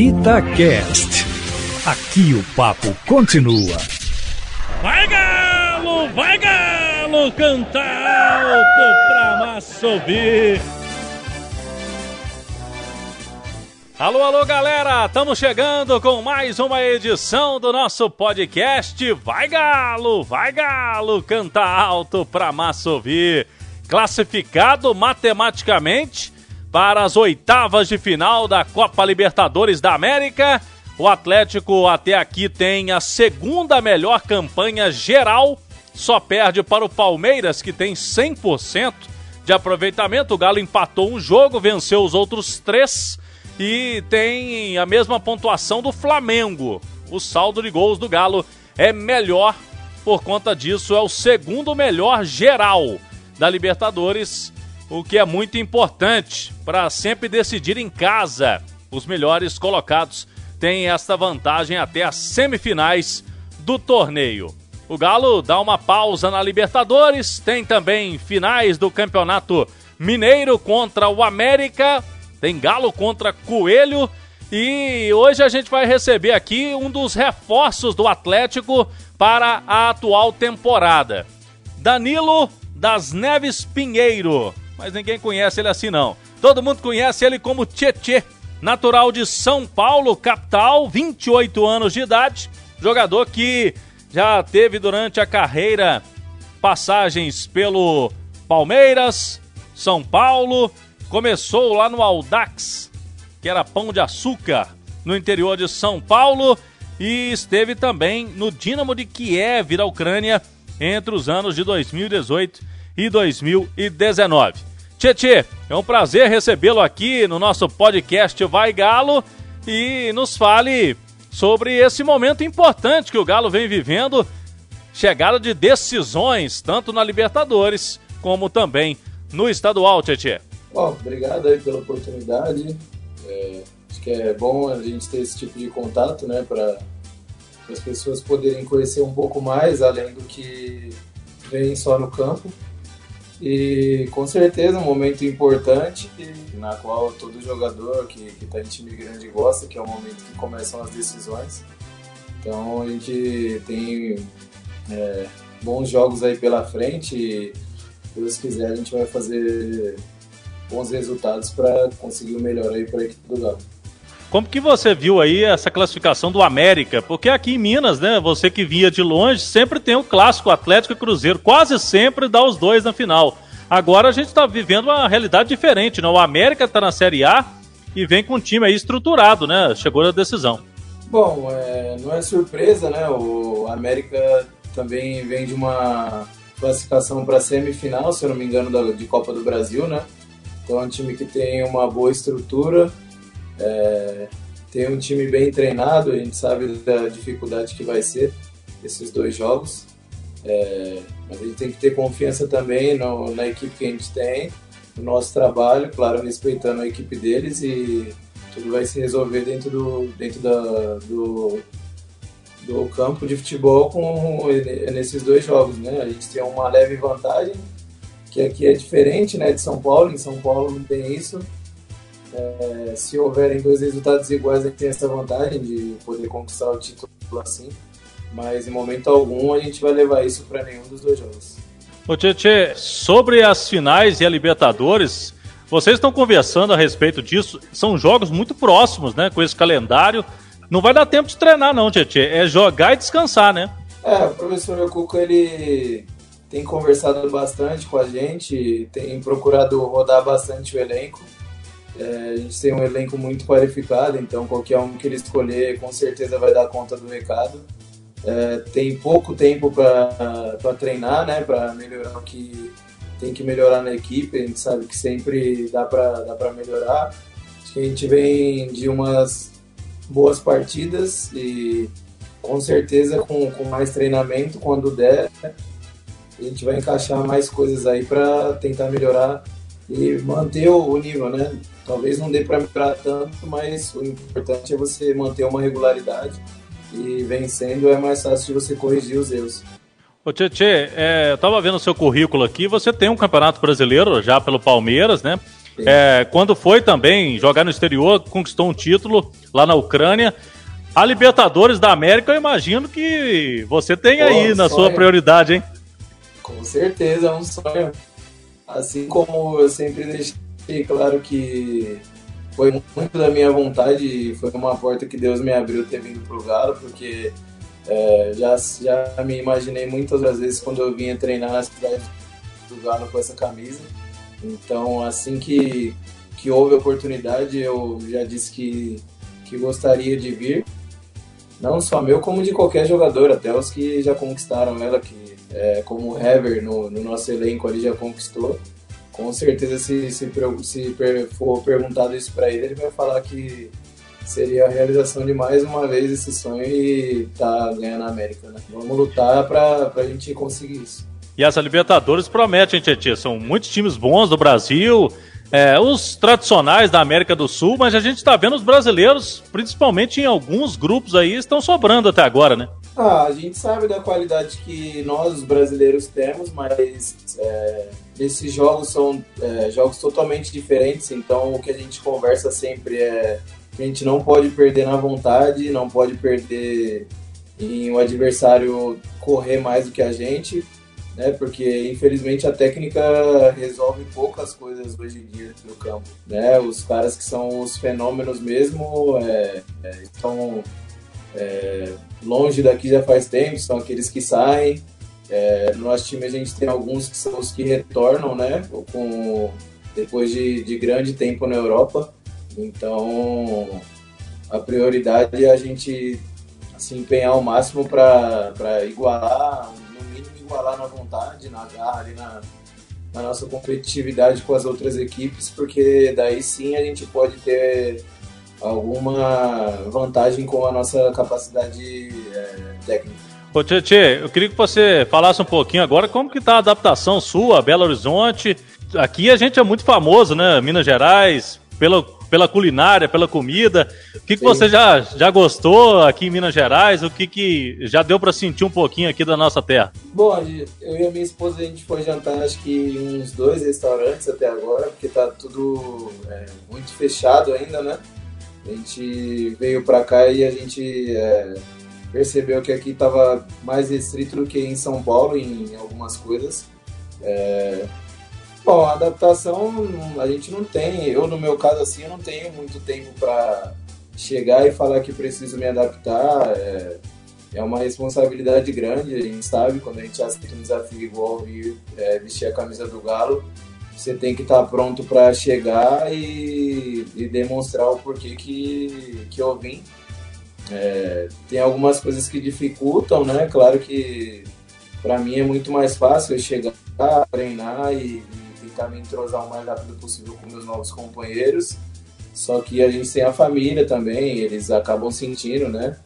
Itacast. Aqui o papo continua. Vai galo, vai galo, canta alto pra massa ouvir. Alô, alô, galera! Estamos chegando com mais uma edição do nosso podcast Vai Galo, vai Galo, canta alto pra massa ouvir. Classificado matematicamente para as oitavas de final da Copa Libertadores da América, o Atlético até aqui tem a segunda melhor campanha geral, só perde para o Palmeiras, que tem 100% de aproveitamento. O Galo empatou um jogo, venceu os outros três e tem a mesma pontuação do Flamengo. O saldo de gols do Galo é melhor, por conta disso, é o segundo melhor geral da Libertadores, o que é muito importante para sempre decidir em casa. Os melhores colocados têm esta vantagem até as semifinais do torneio. O Galo dá uma pausa na Libertadores, tem também finais do Campeonato Mineiro contra o América tem Galo contra Coelho. E hoje a gente vai receber aqui um dos reforços do Atlético para a atual temporada. Danilo das Neves Pinheiro. Mas ninguém conhece ele assim não. Todo mundo conhece ele como Tietê. Natural de São Paulo, capital, 28 anos de idade. Jogador que já teve durante a carreira passagens pelo Palmeiras, São Paulo, Começou lá no Aldax, que era pão de açúcar, no interior de São Paulo, e esteve também no Dinamo de Kiev, da Ucrânia, entre os anos de 2018 e 2019. Tietê, é um prazer recebê-lo aqui no nosso podcast Vai Galo e nos fale sobre esse momento importante que o Galo vem vivendo, chegada de decisões, tanto na Libertadores como também no estadual, Tietê. Bom, obrigado aí pela oportunidade. É, acho que é bom a gente ter esse tipo de contato, né, para as pessoas poderem conhecer um pouco mais, além do que vem só no campo. E com certeza um momento importante na qual todo jogador que está em time grande gosta, que é o momento que começam as decisões. Então a gente tem é, bons jogos aí pela frente e, se Deus quiser, a gente vai fazer bons resultados para conseguir o melhor aí para a equipe do Galo. Como que você viu aí essa classificação do América? Porque aqui em Minas, né, você que vinha de longe, sempre tem o clássico Atlético e Cruzeiro, quase sempre dá os dois na final. Agora a gente está vivendo uma realidade diferente, né? O América está na Série A e vem com um time aí estruturado, né? Chegou na decisão. Bom, é, não é surpresa, né? O América também vem de uma classificação para semifinal, se eu não me engano, da, de Copa do Brasil, né? Então é um time que tem uma boa estrutura, é, tem um time bem treinado, a gente sabe da dificuldade que vai ser esses dois jogos. É, mas a gente tem que ter confiança também no, na equipe que a gente tem, no nosso trabalho, claro, respeitando a equipe deles e tudo vai se resolver dentro do, dentro da, do, do campo de futebol com nesses dois jogos, né? A gente tem uma leve vantagem que aqui é diferente né, de São Paulo, em São Paulo não tem isso. É, se houverem dois resultados iguais, a gente tem essa vantagem de poder conquistar o título assim, mas em momento algum a gente vai levar isso para nenhum dos dois jogos. Ô Tietê, sobre as finais e a Libertadores, vocês estão conversando a respeito disso, são jogos muito próximos, né, com esse calendário. Não vai dar tempo de treinar não, Tietê, é jogar e descansar, né? É, o professor Cuco, ele tem conversado bastante com a gente, tem procurado rodar bastante o elenco. É, a gente tem um elenco muito qualificado, então qualquer um que ele escolher com certeza vai dar conta do recado. É, tem pouco tempo para treinar, né, para melhorar o que tem que melhorar na equipe. A gente sabe que sempre dá para dá melhorar. Acho que a gente vem de umas boas partidas e com certeza com, com mais treinamento quando der a gente vai encaixar mais coisas aí para tentar melhorar e manter o nível, né? Talvez não dê para melhorar tanto, mas o importante é você manter uma regularidade e vencendo é mais fácil de você corrigir os erros. Ô Tietê, é, eu tava vendo o seu currículo aqui, você tem um campeonato brasileiro já pelo Palmeiras, né? É, quando foi também jogar no exterior, conquistou um título lá na Ucrânia. A Libertadores da América, eu imagino que você tem Pô, aí na sonho. sua prioridade, hein? Com certeza, é um sonho. Assim como eu sempre deixei claro que foi muito da minha vontade e foi uma porta que Deus me abriu ter vindo pro Galo, porque é, já, já me imaginei muitas vezes quando eu vinha treinar na cidade do Galo com essa camisa. Então, assim que, que houve oportunidade, eu já disse que, que gostaria de vir. Não só meu, como de qualquer jogador, até os que já conquistaram ela, que é, como o Hever no, no nosso elenco ali já conquistou com certeza se, se, se for perguntado isso para ele, ele vai falar que seria a realização de mais uma vez esse sonho e tá ganhando a América, né? Vamos lutar para a gente conseguir isso. E essa Libertadores promete, hein, Tietchan? São muitos times bons do Brasil, é, os tradicionais da América do Sul, mas a gente está vendo os brasileiros, principalmente em alguns grupos aí, estão sobrando até agora, né? Ah, a gente sabe da qualidade que nós, os brasileiros, temos, mas é, esses jogos são é, jogos totalmente diferentes, então o que a gente conversa sempre é que a gente não pode perder na vontade, não pode perder em o um adversário correr mais do que a gente, né? Porque infelizmente a técnica resolve poucas coisas hoje em dia no campo, né? Os caras que são os fenômenos mesmo é, é, estão é, longe daqui já faz tempo, são aqueles que saem. É, no nosso time a gente tem alguns que são os que retornam, né? Com, depois de, de grande tempo na Europa. Então a prioridade é a gente se empenhar ao máximo para igualar, no mínimo igualar na vontade, na garra, ali na, na nossa competitividade com as outras equipes, porque daí sim a gente pode ter alguma vantagem com a nossa capacidade é, técnica. Ô Tchê, eu queria que você falasse um pouquinho agora como que está a adaptação sua, Belo Horizonte. Aqui a gente é muito famoso, né? Minas Gerais, pela, pela culinária, pela comida. O que, que você já, já gostou aqui em Minas Gerais? O que, que já deu para sentir um pouquinho aqui da nossa terra? Bom, eu e a minha esposa a gente foi jantar acho que em uns dois restaurantes até agora, porque tá tudo é, muito fechado ainda, né? A gente veio para cá e a gente é, percebeu que aqui estava mais restrito do que em São Paulo em algumas coisas. É, bom, a adaptação a gente não tem. Eu, no meu caso, assim, eu não tenho muito tempo para chegar e falar que preciso me adaptar. É, é uma responsabilidade grande, a gente sabe, quando a gente aceita um desafio igual é, vestir a camisa do Galo você tem que estar pronto para chegar e, e, demonstrar o porquê que, que eu vim. É, tem algumas coisas que dificultam, né? Claro que para mim é muito mais fácil eu chegar, treinar e, e, tentar me entrosar o mais rápido possível com meus novos companheiros. Só que a gente tem a família também, eles acabam sentindo, né?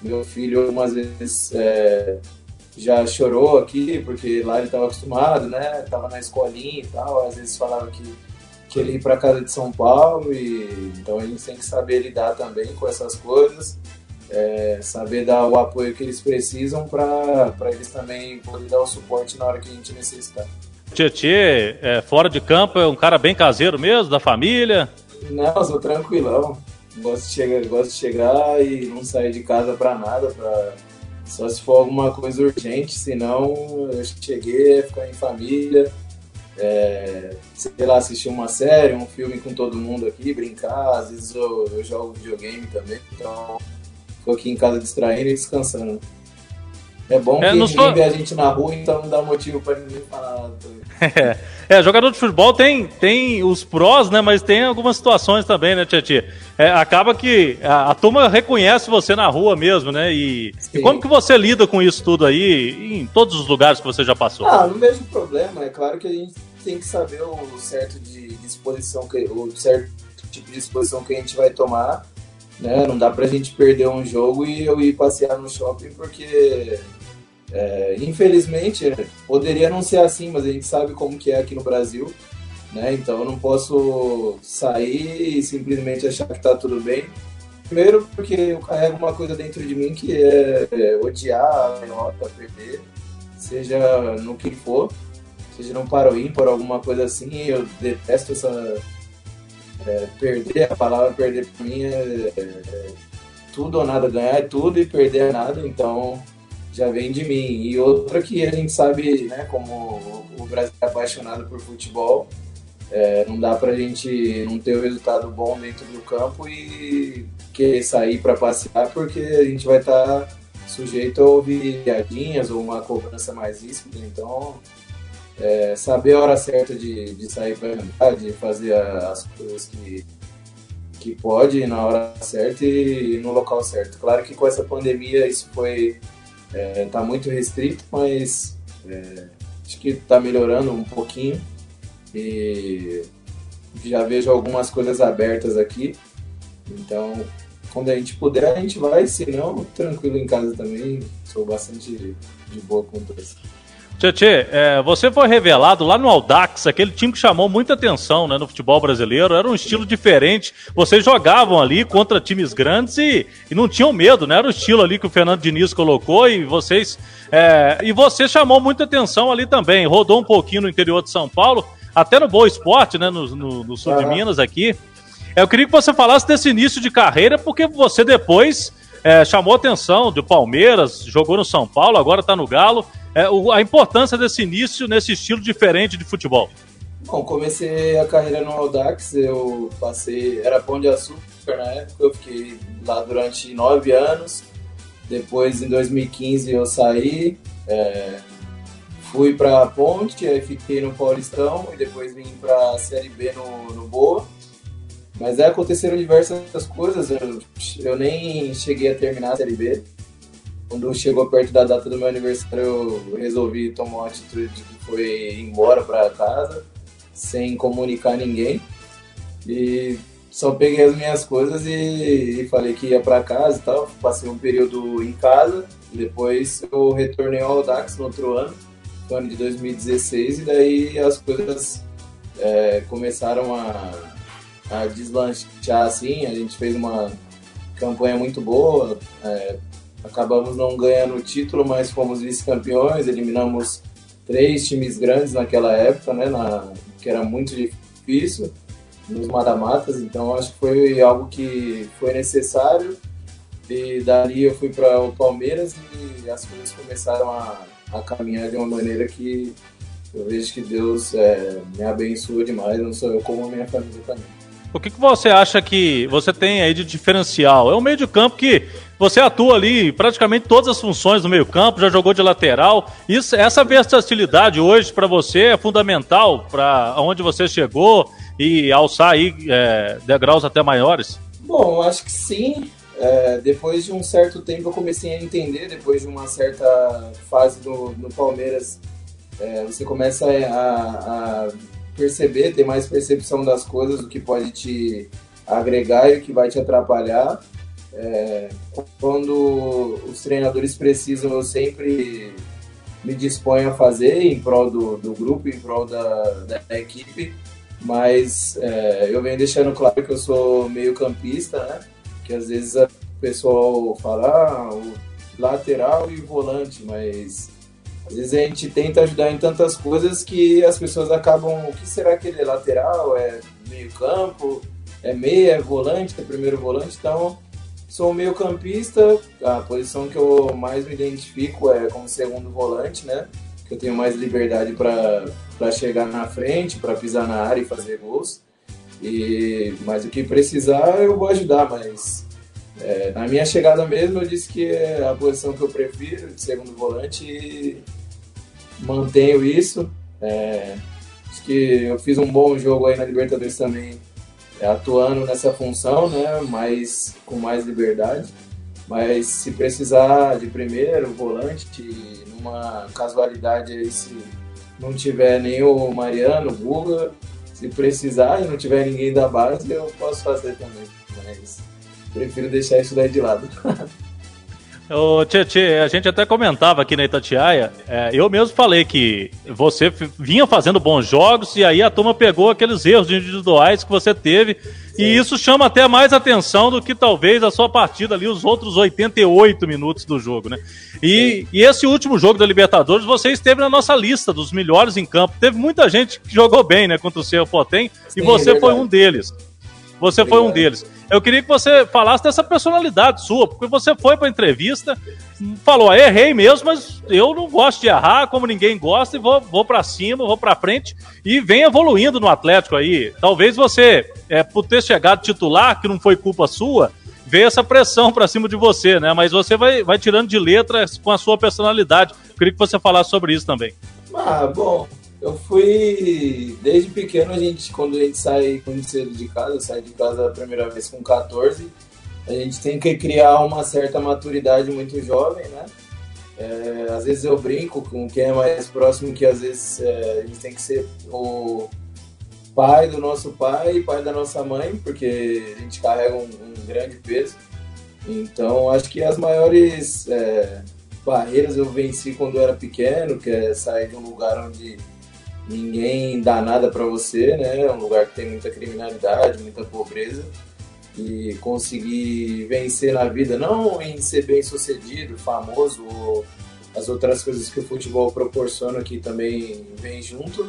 Meu filho, algumas vezes, é, já chorou aqui, porque lá ele estava acostumado, né? Tava na escolinha e tal, às vezes falava que, que ele ia para casa de São Paulo, e então a gente tem que saber lidar também com essas coisas, é, saber dar o apoio que eles precisam para eles também poderem dar o suporte na hora que a gente necessitar. Tietê, é, fora de campo, é um cara bem caseiro mesmo, da família? Não, sou tranquilão. Gosto de chegar, gosto de chegar e não sair de casa para nada, para só se for alguma coisa urgente, senão eu cheguei a ficar em família, é, sei lá, assistir uma série, um filme com todo mundo aqui, brincar, às vezes eu, eu jogo videogame também, então fico aqui em casa distraindo e descansando. É bom é, que ninguém sou... vê a gente na rua, então não dá motivo para ninguém falar nada. É, é, jogador de futebol tem, tem os prós, né? Mas tem algumas situações também, né, Tietchan? É, acaba que a, a, turma reconhece você na rua mesmo, né? E, e, como que você lida com isso tudo aí em todos os lugares que você já passou? Ah, não vejo problema. É claro que a gente tem que saber o certo de disposição, que, o certo tipo de disposição que a gente vai tomar. Né? Não dá pra gente perder um jogo e eu ir passear no shopping porque é, infelizmente, poderia não ser assim, mas a gente sabe como que é aqui no Brasil, né? Então eu não posso sair e simplesmente achar que tá tudo bem. Primeiro porque eu carrego uma coisa dentro de mim que é, é odiar a derrota, perder, seja no que for, seja no paro ímpar, alguma coisa assim, eu detesto essa, é, perder, a palavra perder para mim é, é, tudo ou nada, ganhar é tudo e perder é nada, então já vem de mim. E outra que a gente sabe, né, como o Brasil é apaixonado por futebol, é, não dá pra gente não ter o um resultado bom dentro do campo e querer sair para passear, porque a gente vai estar tá sujeito a ouvir piadinhas ou uma cobrança mais ríspida. Então, é, saber a hora certa de, de sair para andar, de fazer as coisas que, que pode na hora certa e, no local certo. Claro que com essa pandemia isso foi é, tá muito restrito, mas é, acho que está melhorando um pouquinho e já vejo algumas coisas abertas aqui. Então, quando a gente puder, a gente vai, se não, tranquilo em casa também. Sou bastante de boa com isso. Tchê, é, você foi revelado lá no Aldax, aquele time que chamou muita atenção né, no futebol brasileiro. Era um estilo diferente. Vocês jogavam ali contra times grandes e, e não tinham medo, né? Era o estilo ali que o Fernando Diniz colocou e vocês. É, e você chamou muita atenção ali também. Rodou um pouquinho no interior de São Paulo, até no Boa Esporte, né? No, no, no sul de Minas aqui. Eu queria que você falasse desse início de carreira, porque você depois é, chamou atenção do Palmeiras, jogou no São Paulo, agora está no Galo é, a importância desse início nesse estilo diferente de futebol? Bom, comecei a carreira no Audax, eu passei, era Pão de Açúcar na época, eu fiquei lá durante nove anos. Depois, em 2015, eu saí, é, fui para Ponte, aí fiquei no Paulistão e depois vim para a Série B no, no Boa. Mas aí aconteceram diversas coisas, eu, eu nem cheguei a terminar a Série B. Quando chegou perto da data do meu aniversário, eu resolvi tomar uma atitude de que foi embora para casa, sem comunicar ninguém. E só peguei as minhas coisas e, e falei que ia para casa e tal. Passei um período em casa, depois eu retornei ao Audax no outro ano, no ano de 2016, e daí as coisas é, começaram a, a deslanchar assim. A gente fez uma campanha muito boa, é, Acabamos não ganhando o título, mas fomos vice-campeões, eliminamos três times grandes naquela época, né, na, que era muito difícil nos mata-matas, então acho que foi algo que foi necessário. E dali eu fui para o Palmeiras e as coisas começaram a, a, caminhar de uma maneira que eu vejo que Deus é, me abençoa demais, não sou eu como a minha família também. O que, que você acha que você tem aí de diferencial? É um meio de campo que você atua ali praticamente todas as funções do meio campo, já jogou de lateral. Isso, essa versatilidade hoje para você é fundamental para onde você chegou e alçar aí é, degraus até maiores? Bom, acho que sim. É, depois de um certo tempo eu comecei a entender, depois de uma certa fase no, no Palmeiras, é, você começa a, a perceber, ter mais percepção das coisas, do que pode te agregar e o que vai te atrapalhar. É, quando os treinadores precisam, eu sempre me disponho a fazer em prol do, do grupo, em prol da, da equipe, mas é, eu venho deixando claro que eu sou meio campista, né? Que às vezes o pessoal fala ah, o lateral e volante, mas às vezes a gente tenta ajudar em tantas coisas que as pessoas acabam. O que será que ele é lateral? É meio-campo? É meia? É volante? É primeiro volante? Então, sou meio-campista. A posição que eu mais me identifico é como segundo volante, né? Que eu tenho mais liberdade para chegar na frente, para pisar na área e fazer gols. E, mas o que precisar eu vou ajudar, mas é, na minha chegada mesmo, eu disse que é a posição que eu prefiro, de segundo volante, e mantenho isso. É, acho que eu fiz um bom jogo aí na Libertadores também, é, atuando nessa função, né, mas com mais liberdade. Mas se precisar de primeiro, volante, numa casualidade aí, se não tiver nem o Mariano, o Guga, se precisar e não tiver ninguém da base, eu posso fazer também. Mas prefiro deixar isso daí de lado. Ô, tchê, a gente até comentava aqui na Itatiaia, é, eu mesmo falei que você vinha fazendo bons jogos e aí a turma pegou aqueles erros individuais que você teve Sim. e isso chama até mais atenção do que talvez a sua partida ali, os outros 88 minutos do jogo, né? E, e esse último jogo da Libertadores, você esteve na nossa lista dos melhores em campo. Teve muita gente que jogou bem, né, contra o Cerro Potem e você foi um deles. Você Obrigado. foi um deles. Eu queria que você falasse dessa personalidade sua, porque você foi para entrevista, falou, errei mesmo, mas eu não gosto de errar, como ninguém gosta, e vou, vou para cima, vou para frente e vem evoluindo no Atlético aí. Talvez você, é, por ter chegado titular, que não foi culpa sua, vê essa pressão para cima de você, né? Mas você vai, vai tirando de letras com a sua personalidade. Eu queria que você falasse sobre isso também. Ah, bom, eu fui. Desde pequeno, a gente, quando a gente sai muito cedo de casa, sai de casa a primeira vez com 14, a gente tem que criar uma certa maturidade muito jovem, né? É, às vezes eu brinco com quem é mais próximo que às vezes é, a gente tem que ser o pai do nosso pai e pai da nossa mãe, porque a gente carrega um, um grande peso. Então acho que as maiores é, barreiras eu venci quando eu era pequeno, que é sair de um lugar onde ninguém dá nada para você, né? É um lugar que tem muita criminalidade, muita pobreza e conseguir vencer na vida, não em ser bem sucedido, famoso ou as outras coisas que o futebol proporciona que também vem junto,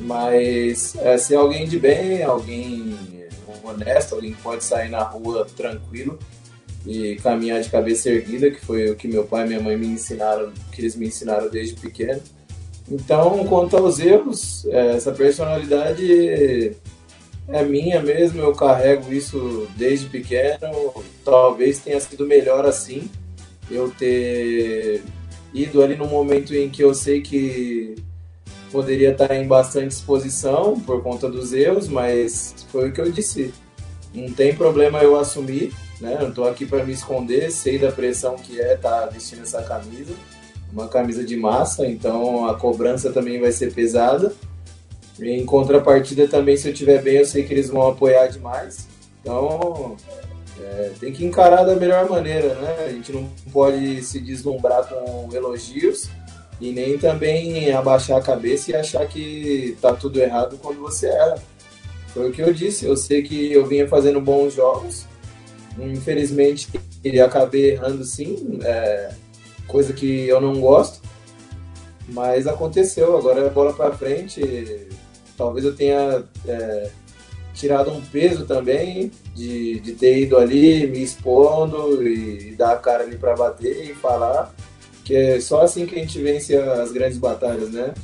mas é, ser alguém de bem, alguém honesto, alguém que pode sair na rua tranquilo e caminhar de cabeça erguida, que foi o que meu pai e minha mãe me ensinaram, que eles me ensinaram desde pequeno. Então, quanto aos erros, é, essa personalidade é minha mesmo, eu carrego isso desde pequeno. Talvez tenha sido melhor assim, eu ter ido ali no momento em que eu sei que poderia estar em bastante exposição por conta dos erros, mas foi o que eu disse. Não tem problema eu assumir, né? Não estou aqui para me esconder, sei da pressão que é estar tá vestindo essa camisa uma camisa de massa, então a cobrança também vai ser pesada. Em contrapartida também, se eu estiver bem, eu sei que eles vão apoiar demais. Então, é, tem que encarar da melhor maneira, né? A gente não pode se deslumbrar com elogios e nem também abaixar a cabeça e achar que tá tudo errado quando você erra. Foi o que eu disse, eu sei que eu vinha fazendo bons jogos, infelizmente acabei errando sim, é, coisa que eu não gosto, mas aconteceu. Agora é bola para frente. Talvez eu tenha é, tirado um peso também de, de ter ido ali me expondo e, dar a cara ali para bater e falar. Que é só assim que a gente vence as grandes batalhas, né?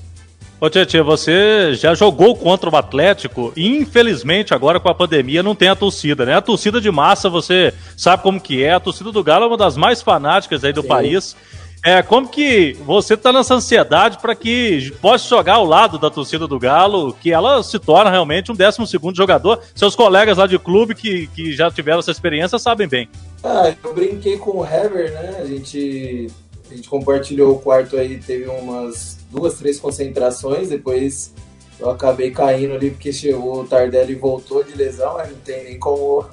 Ô Tietchan, você já jogou contra o Atlético e infelizmente agora com a pandemia não tem a torcida, né? A torcida de massa, você sabe como que é, a torcida do Galo é uma das mais fanáticas aí do Sim. país. É, como que você está nessa ansiedade para que possa jogar ao lado da torcida do Galo, que ela se torna realmente um 12 segundo jogador? Seus colegas lá de clube que, que já tiveram essa experiência sabem bem. Ah, eu brinquei com o Hever, né? A gente, a gente compartilhou o quarto aí, teve umas duas, três concentrações, depois eu acabei caindo ali porque chegou o Tardelli voltou de lesão, mas não tem nem como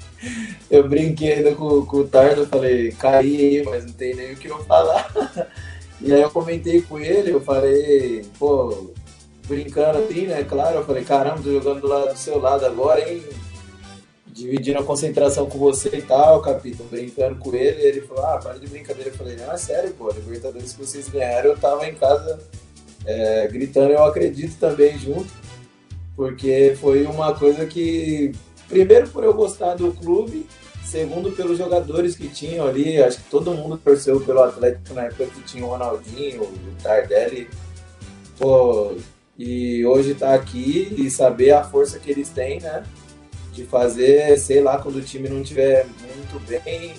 eu brinquei ainda com, com o Tardo, falei, caí aí, mas não tem nem o que eu falar. E aí eu comentei com ele, eu falei, pô, brincando assim, né? Claro, eu falei, caramba, tô jogando do, lado, do seu lado agora, hein? Dividindo a concentração com você e tal, capitão, brincando com ele. ele falou, ah, para de brincadeira. Eu falei, não, é sério, pô, Libertadores que vocês ganharam, eu tava em casa é, gritando, eu acredito também junto, porque foi uma coisa que Primeiro por eu gostar do clube, segundo pelos jogadores que tinham ali, acho que todo mundo torceu pelo Atlético na época que tinha o Ronaldinho, o Tardelli, pô, e hoje tá aqui e saber a força que eles têm, né, de fazer, sei lá, quando o time não estiver muito bem,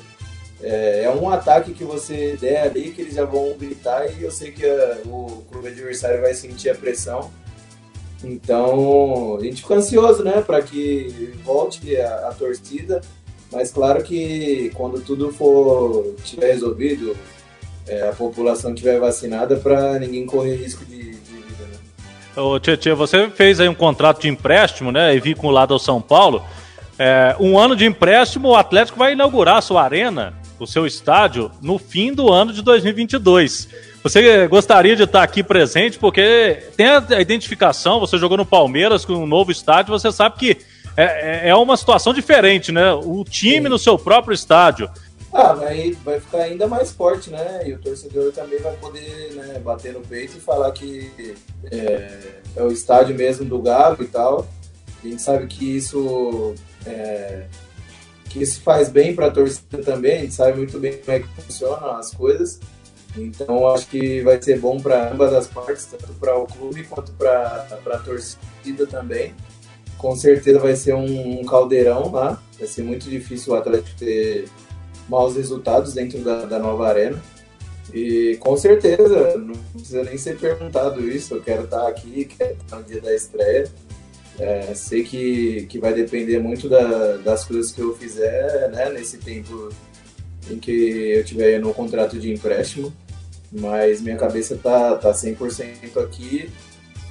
é, é, um ataque que você der ali que eles já vão gritar e eu sei que a, eh, o clube adversário vai sentir a pressão então, a gente fica ansioso, né, para que volte a, a, torcida, mas claro que quando tudo for tiver resolvido, é, a população tiver vacinada, para ninguém correr risco de. Ô, Tietchan, você fez aí um contrato de empréstimo, né, e vinculado ao São Paulo. É, um ano de empréstimo, o Atlético vai inaugurar a sua arena, o seu estádio, no fim do ano de 2022. Você gostaria de estar aqui presente, porque tem a identificação, você jogou no Palmeiras com um novo estádio, você sabe que é, é, é uma situação diferente, né? O time no seu próprio estádio. Ah, vai, vai ficar ainda mais forte, né? E o torcedor também vai poder né, bater no peito e falar que é, é o estádio mesmo do Galo e tal. A gente sabe que isso é, que isso faz bem para a torcida também, a gente sabe muito bem como é que funcionam as coisas. Então acho que vai ser bom para ambas as partes, tanto para o clube quanto para a torcida também. Com certeza vai ser um, um, caldeirão lá, vai ser muito difícil o Atlético ter maus resultados dentro da, da nova arena. E com certeza, não precisa nem ser perguntado isso, eu quero estar aqui, quero estar no dia da estreia. É, sei que, que vai depender muito da, das coisas que eu fizer né, nesse tempo em que eu tiver no contrato de empréstimo, mas minha cabeça tá, tá 100% aqui,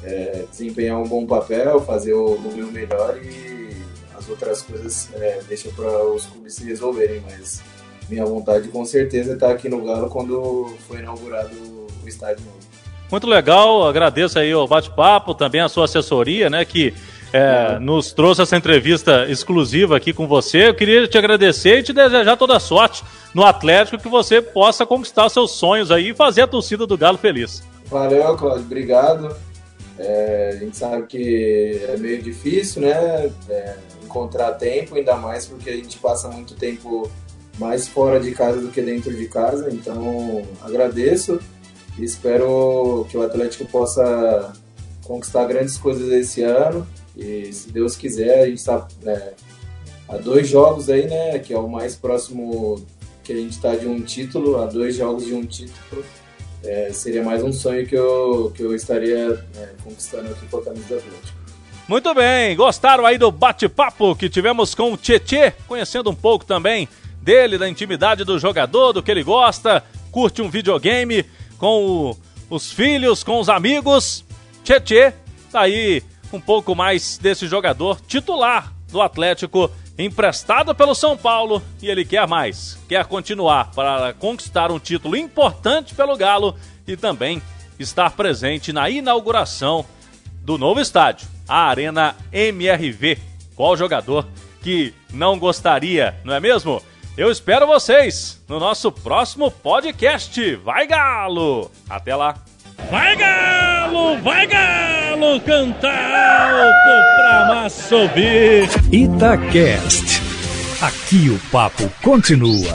é, desempenhar um bom papel, fazer o, o meu melhor e as outras coisas é, deixa para os clubes se resolverem, mas minha vontade com certeza é estar aqui no Galo quando for inaugurado o estádio novo. Muito legal, agradeço aí o bate-papo, também a sua assessoria, né, que é, nos trouxe essa entrevista exclusiva aqui com você. Eu queria te agradecer e te desejar toda sorte no Atlético, que você possa conquistar seus sonhos aí e fazer a torcida do Galo feliz. Valeu, Cláudio, obrigado. É, a gente sabe que é meio difícil, né, é, encontrar tempo, ainda mais porque a gente passa muito tempo mais fora de casa do que dentro de casa, então agradeço e espero que o Atlético possa conquistar grandes coisas esse ano e se Deus quiser, a gente está é, há dois jogos aí, né? Que é o mais próximo que a gente está de um título, há dois jogos de um título. É, seria mais um sonho que eu, que eu estaria é, conquistando aqui com a camisa do Atlético. Muito bem, gostaram aí do bate-papo que tivemos com o Tietê, conhecendo um pouco também dele, da intimidade do jogador, do que ele gosta, curte um videogame com o, os filhos, com os amigos. Tietê, tá aí um pouco mais desse jogador titular do Atlético, emprestado pelo São Paulo, e ele quer mais, quer continuar para conquistar um título importante pelo Galo e também estar presente na inauguração do novo estádio, a Arena MRV. Qual jogador que não gostaria, não é mesmo? Eu espero vocês no nosso próximo podcast. Vai Galo! Até lá! Vai Galo, vai Galo, cantar alto pra massa ouvir. Itacast. Aqui o papo continua.